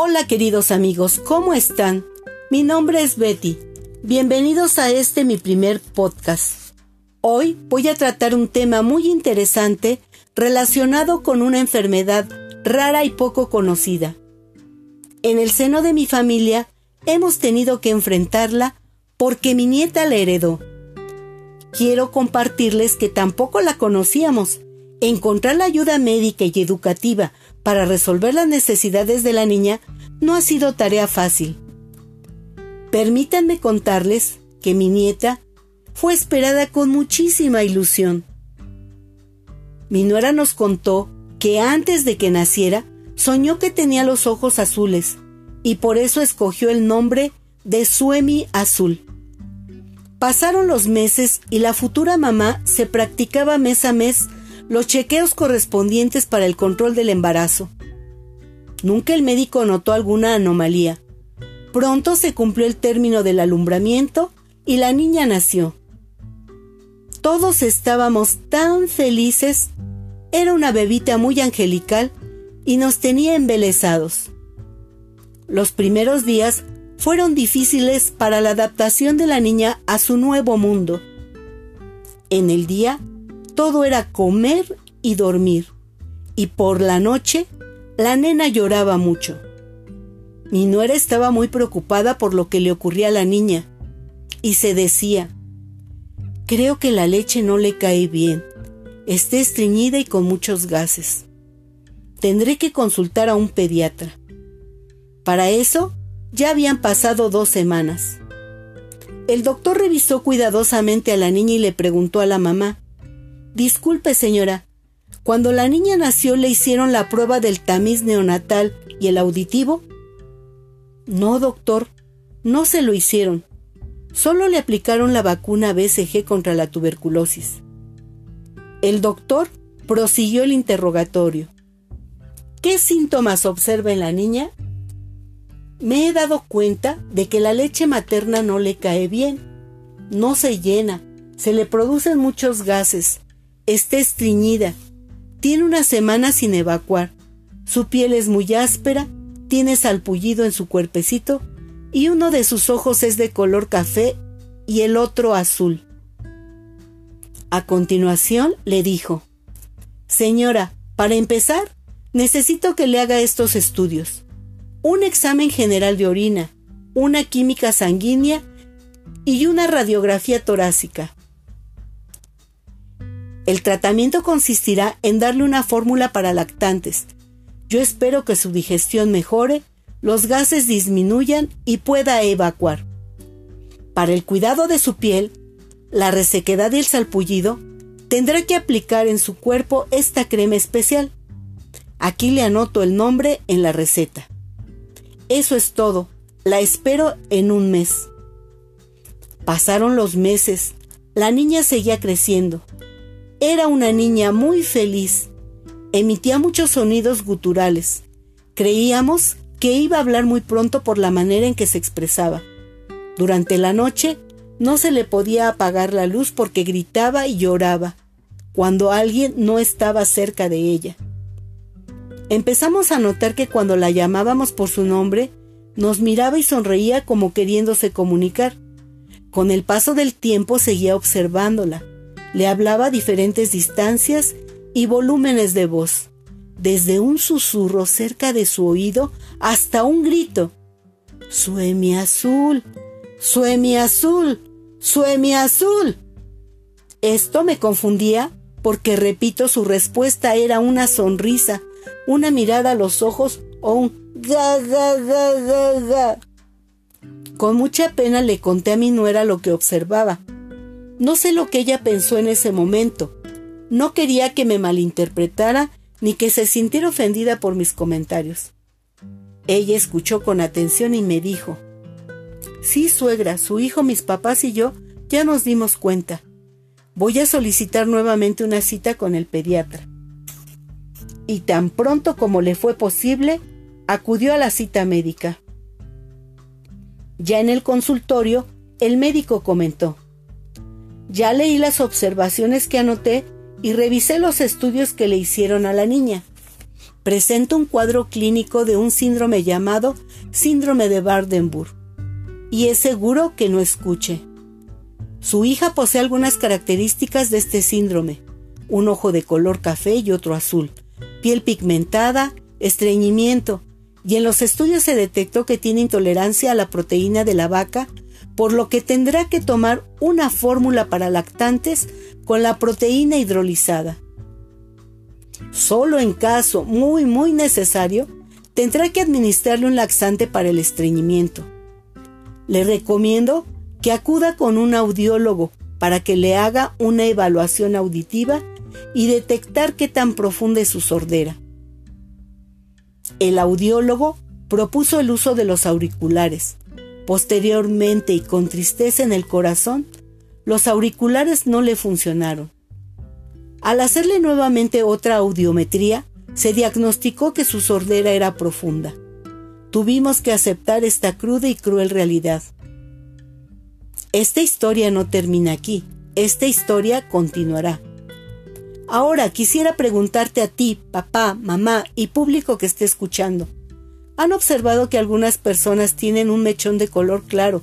Hola queridos amigos, ¿cómo están? Mi nombre es Betty. Bienvenidos a este mi primer podcast. Hoy voy a tratar un tema muy interesante relacionado con una enfermedad rara y poco conocida. En el seno de mi familia hemos tenido que enfrentarla porque mi nieta la heredó. Quiero compartirles que tampoco la conocíamos. Encontrar la ayuda médica y educativa para resolver las necesidades de la niña no ha sido tarea fácil. Permítanme contarles que mi nieta fue esperada con muchísima ilusión. Mi nuera nos contó que antes de que naciera soñó que tenía los ojos azules y por eso escogió el nombre de Suemi Azul. Pasaron los meses y la futura mamá se practicaba mes a mes los chequeos correspondientes para el control del embarazo. Nunca el médico notó alguna anomalía. Pronto se cumplió el término del alumbramiento y la niña nació. Todos estábamos tan felices. Era una bebita muy angelical y nos tenía embelesados. Los primeros días fueron difíciles para la adaptación de la niña a su nuevo mundo. En el día, todo era comer y dormir, y por la noche la nena lloraba mucho. Mi nuera estaba muy preocupada por lo que le ocurría a la niña y se decía, creo que la leche no le cae bien, está estreñida y con muchos gases. Tendré que consultar a un pediatra. Para eso ya habían pasado dos semanas. El doctor revisó cuidadosamente a la niña y le preguntó a la mamá, Disculpe señora, cuando la niña nació le hicieron la prueba del tamiz neonatal y el auditivo. No, doctor, no se lo hicieron. Solo le aplicaron la vacuna BCG contra la tuberculosis. El doctor prosiguió el interrogatorio. ¿Qué síntomas observa en la niña? Me he dado cuenta de que la leche materna no le cae bien. No se llena, se le producen muchos gases, está estreñida tiene una semana sin evacuar. Su piel es muy áspera, tiene salpullido en su cuerpecito y uno de sus ojos es de color café y el otro azul. A continuación le dijo, Señora, para empezar, necesito que le haga estos estudios. Un examen general de orina, una química sanguínea y una radiografía torácica. El tratamiento consistirá en darle una fórmula para lactantes. Yo espero que su digestión mejore, los gases disminuyan y pueda evacuar. Para el cuidado de su piel, la resequedad y el salpullido, tendrá que aplicar en su cuerpo esta crema especial. Aquí le anoto el nombre en la receta. Eso es todo. La espero en un mes. Pasaron los meses. La niña seguía creciendo. Era una niña muy feliz. Emitía muchos sonidos guturales. Creíamos que iba a hablar muy pronto por la manera en que se expresaba. Durante la noche no se le podía apagar la luz porque gritaba y lloraba cuando alguien no estaba cerca de ella. Empezamos a notar que cuando la llamábamos por su nombre, nos miraba y sonreía como queriéndose comunicar. Con el paso del tiempo seguía observándola le hablaba a diferentes distancias y volúmenes de voz, desde un susurro cerca de su oído hasta un grito. Suemi azul, suemi azul, suemi azul. Esto me confundía porque, repito, su respuesta era una sonrisa, una mirada a los ojos o un ga ga ga ga ga. Con mucha pena le conté a mi nuera lo que observaba. No sé lo que ella pensó en ese momento. No quería que me malinterpretara ni que se sintiera ofendida por mis comentarios. Ella escuchó con atención y me dijo, Sí, suegra, su hijo, mis papás y yo ya nos dimos cuenta. Voy a solicitar nuevamente una cita con el pediatra. Y tan pronto como le fue posible, acudió a la cita médica. Ya en el consultorio, el médico comentó, ya leí las observaciones que anoté y revisé los estudios que le hicieron a la niña. presenta un cuadro clínico de un síndrome llamado síndrome de Bardenburg y es seguro que no escuche. Su hija posee algunas características de este síndrome, un ojo de color café y otro azul, piel pigmentada, estreñimiento, y en los estudios se detectó que tiene intolerancia a la proteína de la vaca, por lo que tendrá que tomar una fórmula para lactantes con la proteína hidrolizada. Solo en caso muy muy necesario, tendrá que administrarle un laxante para el estreñimiento. Le recomiendo que acuda con un audiólogo para que le haga una evaluación auditiva y detectar qué tan profunda es su sordera. El audiólogo propuso el uso de los auriculares. Posteriormente y con tristeza en el corazón, los auriculares no le funcionaron. Al hacerle nuevamente otra audiometría, se diagnosticó que su sordera era profunda. Tuvimos que aceptar esta cruda y cruel realidad. Esta historia no termina aquí, esta historia continuará. Ahora quisiera preguntarte a ti, papá, mamá y público que esté escuchando. ¿Han observado que algunas personas tienen un mechón de color claro,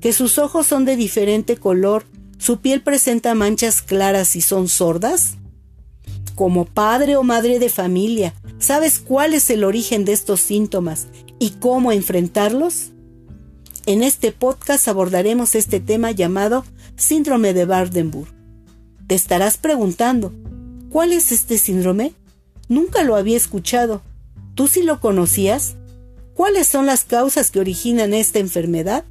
que sus ojos son de diferente color, su piel presenta manchas claras y son sordas? Como padre o madre de familia, ¿sabes cuál es el origen de estos síntomas y cómo enfrentarlos? En este podcast abordaremos este tema llamado síndrome de Bardenburg. Te estarás preguntando, ¿Cuál es este síndrome? Nunca lo había escuchado. ¿Tú sí lo conocías? ¿Cuáles son las causas que originan esta enfermedad?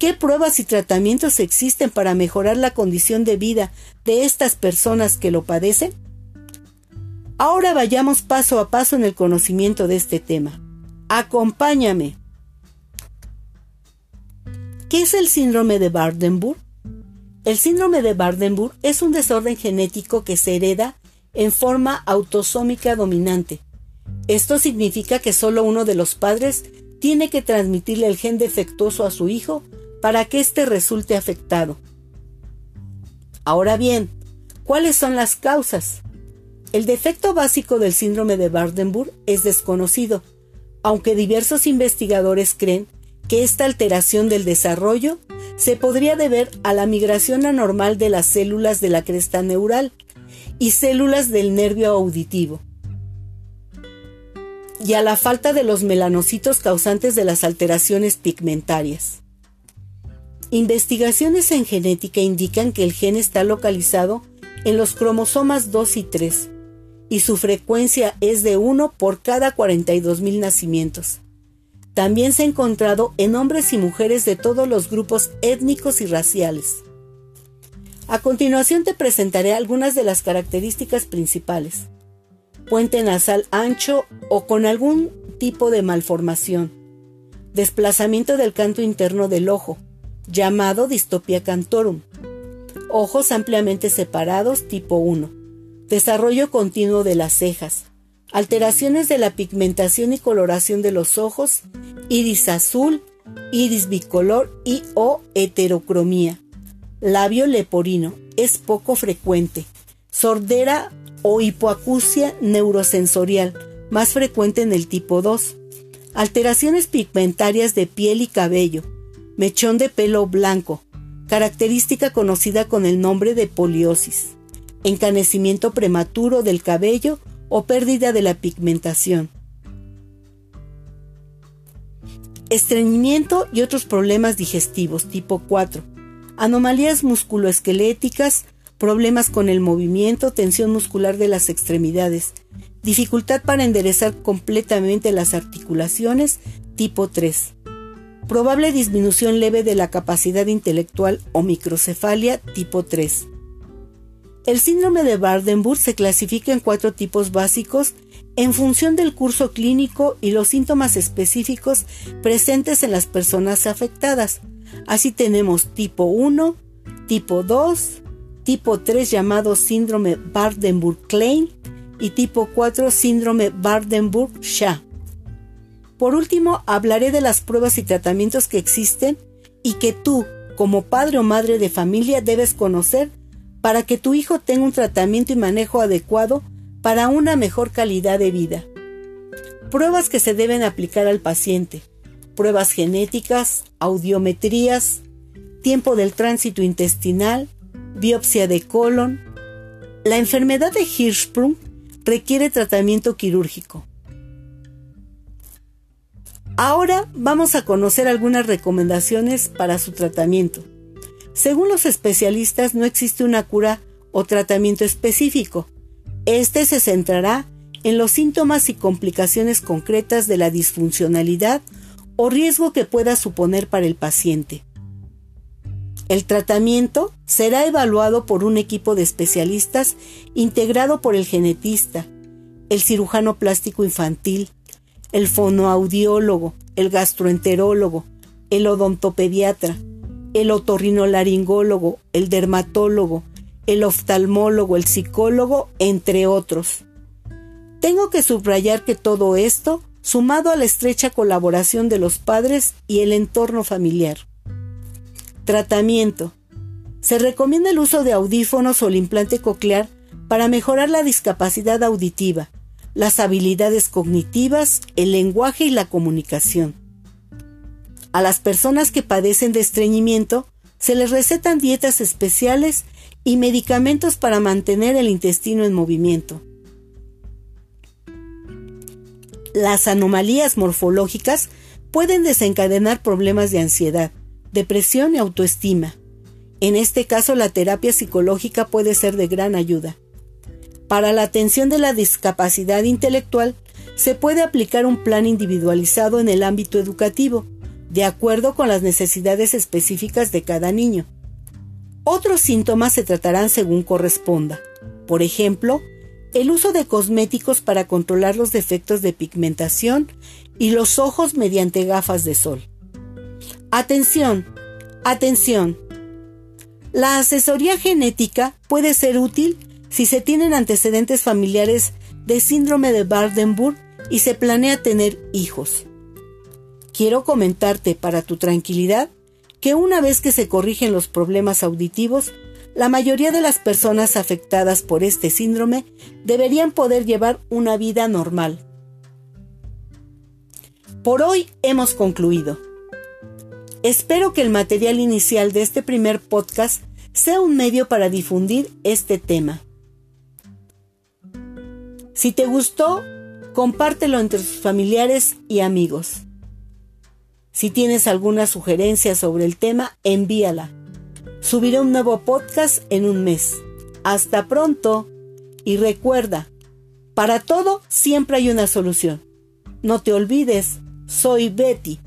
¿Qué pruebas y tratamientos existen para mejorar la condición de vida de estas personas que lo padecen? Ahora vayamos paso a paso en el conocimiento de este tema. Acompáñame. ¿Qué es el síndrome de Bardenburg? El síndrome de Bardenburg es un desorden genético que se hereda en forma autosómica dominante. Esto significa que solo uno de los padres tiene que transmitirle el gen defectuoso a su hijo para que éste resulte afectado. Ahora bien, ¿cuáles son las causas? El defecto básico del síndrome de Bardenburg es desconocido, aunque diversos investigadores creen que esta alteración del desarrollo se podría deber a la migración anormal de las células de la cresta neural y células del nervio auditivo, y a la falta de los melanocitos causantes de las alteraciones pigmentarias. Investigaciones en genética indican que el gen está localizado en los cromosomas 2 y 3, y su frecuencia es de 1 por cada 42.000 nacimientos. También se ha encontrado en hombres y mujeres de todos los grupos étnicos y raciales. A continuación te presentaré algunas de las características principales. Puente nasal ancho o con algún tipo de malformación. Desplazamiento del canto interno del ojo, llamado distopia cantorum. Ojos ampliamente separados tipo 1. Desarrollo continuo de las cejas alteraciones de la pigmentación y coloración de los ojos, iris azul, iris bicolor y o heterocromía. Labio leporino es poco frecuente. Sordera o hipoacusia neurosensorial, más frecuente en el tipo 2. Alteraciones pigmentarias de piel y cabello. Mechón de pelo blanco, característica conocida con el nombre de poliosis. Encanecimiento prematuro del cabello o pérdida de la pigmentación. Estreñimiento y otros problemas digestivos tipo 4. Anomalías musculoesqueléticas, problemas con el movimiento, tensión muscular de las extremidades, dificultad para enderezar completamente las articulaciones tipo 3. Probable disminución leve de la capacidad intelectual o microcefalia tipo 3. El síndrome de Bardenburg se clasifica en cuatro tipos básicos en función del curso clínico y los síntomas específicos presentes en las personas afectadas. Así tenemos tipo 1, tipo 2, tipo 3 llamado síndrome Bardenburg-Klein y tipo 4 síndrome Bardenburg-Shah. Por último, hablaré de las pruebas y tratamientos que existen y que tú, como padre o madre de familia, debes conocer para que tu hijo tenga un tratamiento y manejo adecuado para una mejor calidad de vida. Pruebas que se deben aplicar al paciente. Pruebas genéticas, audiometrías, tiempo del tránsito intestinal, biopsia de colon. La enfermedad de Hirschsprung requiere tratamiento quirúrgico. Ahora vamos a conocer algunas recomendaciones para su tratamiento. Según los especialistas, no existe una cura o tratamiento específico. Este se centrará en los síntomas y complicaciones concretas de la disfuncionalidad o riesgo que pueda suponer para el paciente. El tratamiento será evaluado por un equipo de especialistas integrado por el genetista, el cirujano plástico infantil, el fonoaudiólogo, el gastroenterólogo, el odontopediatra, el otorrinolaringólogo, el dermatólogo, el oftalmólogo, el psicólogo, entre otros. Tengo que subrayar que todo esto, sumado a la estrecha colaboración de los padres y el entorno familiar, Tratamiento. Se recomienda el uso de audífonos o el implante coclear para mejorar la discapacidad auditiva, las habilidades cognitivas, el lenguaje y la comunicación. A las personas que padecen de estreñimiento se les recetan dietas especiales y medicamentos para mantener el intestino en movimiento. Las anomalías morfológicas pueden desencadenar problemas de ansiedad, depresión y autoestima. En este caso, la terapia psicológica puede ser de gran ayuda. Para la atención de la discapacidad intelectual, se puede aplicar un plan individualizado en el ámbito educativo, de acuerdo con las necesidades específicas de cada niño. Otros síntomas se tratarán según corresponda. Por ejemplo, el uso de cosméticos para controlar los defectos de pigmentación y los ojos mediante gafas de sol. Atención, atención. La asesoría genética puede ser útil si se tienen antecedentes familiares de síndrome de Bardenburg y se planea tener hijos. Quiero comentarte para tu tranquilidad que una vez que se corrigen los problemas auditivos, la mayoría de las personas afectadas por este síndrome deberían poder llevar una vida normal. Por hoy hemos concluido. Espero que el material inicial de este primer podcast sea un medio para difundir este tema. Si te gustó, compártelo entre tus familiares y amigos. Si tienes alguna sugerencia sobre el tema, envíala. Subiré un nuevo podcast en un mes. Hasta pronto. Y recuerda, para todo siempre hay una solución. No te olvides, soy Betty.